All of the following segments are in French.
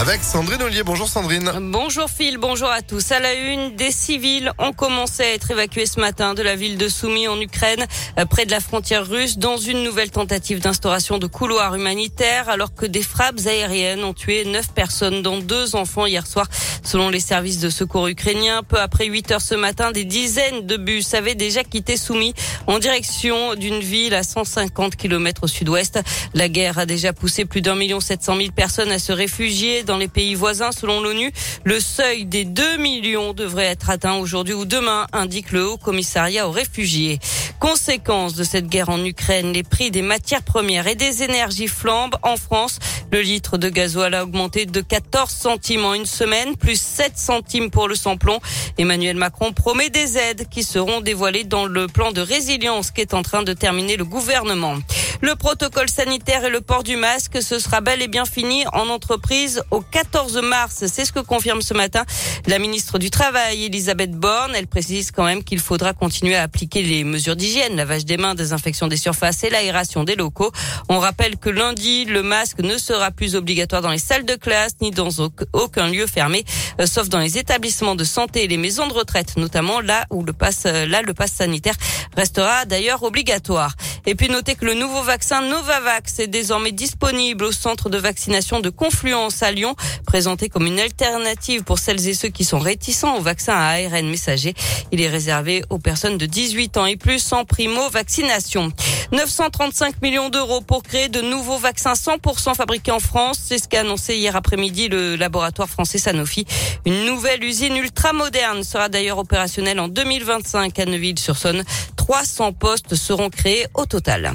Avec Sandrine Ollier. Bonjour Sandrine. Bonjour Phil, bonjour à tous. À la une, des civils ont commencé à être évacués ce matin de la ville de Soumy en Ukraine, euh, près de la frontière russe, dans une nouvelle tentative d'instauration de couloirs humanitaires, alors que des frappes aériennes ont tué neuf personnes, dont deux enfants hier soir, selon les services de secours ukrainiens. Peu après 8 heures ce matin, des dizaines de bus avaient déjà quitté Soumy en direction d'une ville à 150 km au sud-ouest. La guerre a déjà poussé plus d'un million sept cent mille personnes à se réfugier dans les pays voisins. Selon l'ONU, le seuil des 2 millions devrait être atteint aujourd'hui ou demain, indique le Haut Commissariat aux réfugiés. Conséquence de cette guerre en Ukraine, les prix des matières premières et des énergies flambent en France. Le litre de gasoil a augmenté de 14 centimes en une semaine, plus 7 centimes pour le samplon. Emmanuel Macron promet des aides qui seront dévoilées dans le plan de résilience qui est en train de terminer le gouvernement. Le protocole sanitaire et le port du masque, ce sera bel et bien fini en entreprise au 14 mars. C'est ce que confirme ce matin la ministre du Travail, Elisabeth Borne. Elle précise quand même qu'il faudra continuer à appliquer les mesures d'hygiène, lavage des mains, désinfection des surfaces et l'aération des locaux. On rappelle que lundi, le masque ne sera plus obligatoire dans les salles de classe ni dans aucun lieu fermé, euh, sauf dans les établissements de santé et les maisons de retraite, notamment là où le pass, euh, là, le pass sanitaire restera d'ailleurs obligatoire. Et puis notez que le nouveau vaccin Novavax est désormais disponible au centre de vaccination de Confluence à Lyon, présenté comme une alternative pour celles et ceux qui sont réticents au vaccin à ARN messager. Il est réservé aux personnes de 18 ans et plus sans primo-vaccination. 935 millions d'euros pour créer de nouveaux vaccins 100% fabriqués en France. C'est ce qu'a annoncé hier après-midi le laboratoire français Sanofi. Une nouvelle usine ultra moderne sera d'ailleurs opérationnelle en 2025 à Neuville-sur-Saône. 300 postes seront créés au total.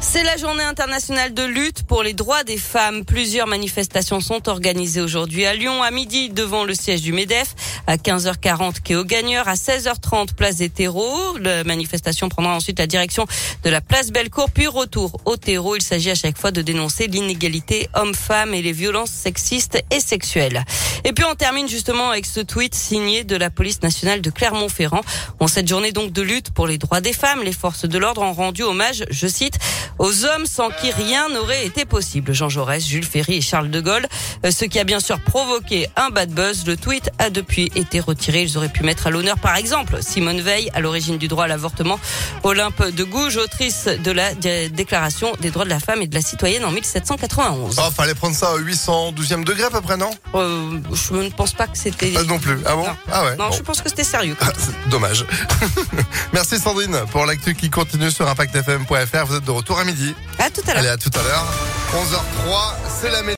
C'est la journée internationale de lutte pour les droits des femmes. Plusieurs manifestations sont organisées aujourd'hui à Lyon, à midi devant le siège du MEDEF, à 15h40 quai au Gagneur, à 16h30 place des terreaux. La manifestation prendra ensuite la direction de la place Bellecour, puis retour au terreau. Il s'agit à chaque fois de dénoncer l'inégalité homme-femme et les violences sexistes et sexuelles. Et puis on termine justement avec ce tweet signé de la police nationale de Clermont-Ferrand. En cette journée donc de lutte pour les droits des femmes, les forces de l'ordre ont rendu hommage, je cite, aux hommes sans qui rien n'aurait été possible. Jean Jaurès, Jules Ferry et Charles de Gaulle. Euh, ce qui a bien sûr provoqué un bad buzz. Le tweet a depuis été retiré. Ils auraient pu mettre à l'honneur, par exemple, Simone Veil, à l'origine du droit à l'avortement, Olympe de Gouges, autrice de la Déclaration des droits de la femme et de la citoyenne en 1791. Oh, fallait prendre ça au 812e degré à peu près, non? Euh, Je ne pense pas que c'était... Pas non plus. Ah bon? Ah ouais. Non, je pense que c'était sérieux. Ah, dommage. Merci Sandrine pour l'actu qui continue sur ImpactFM.fr. Vous êtes de retour à midi. À tout à l'heure. Allez, à tout à l'heure. 11h03, c'est la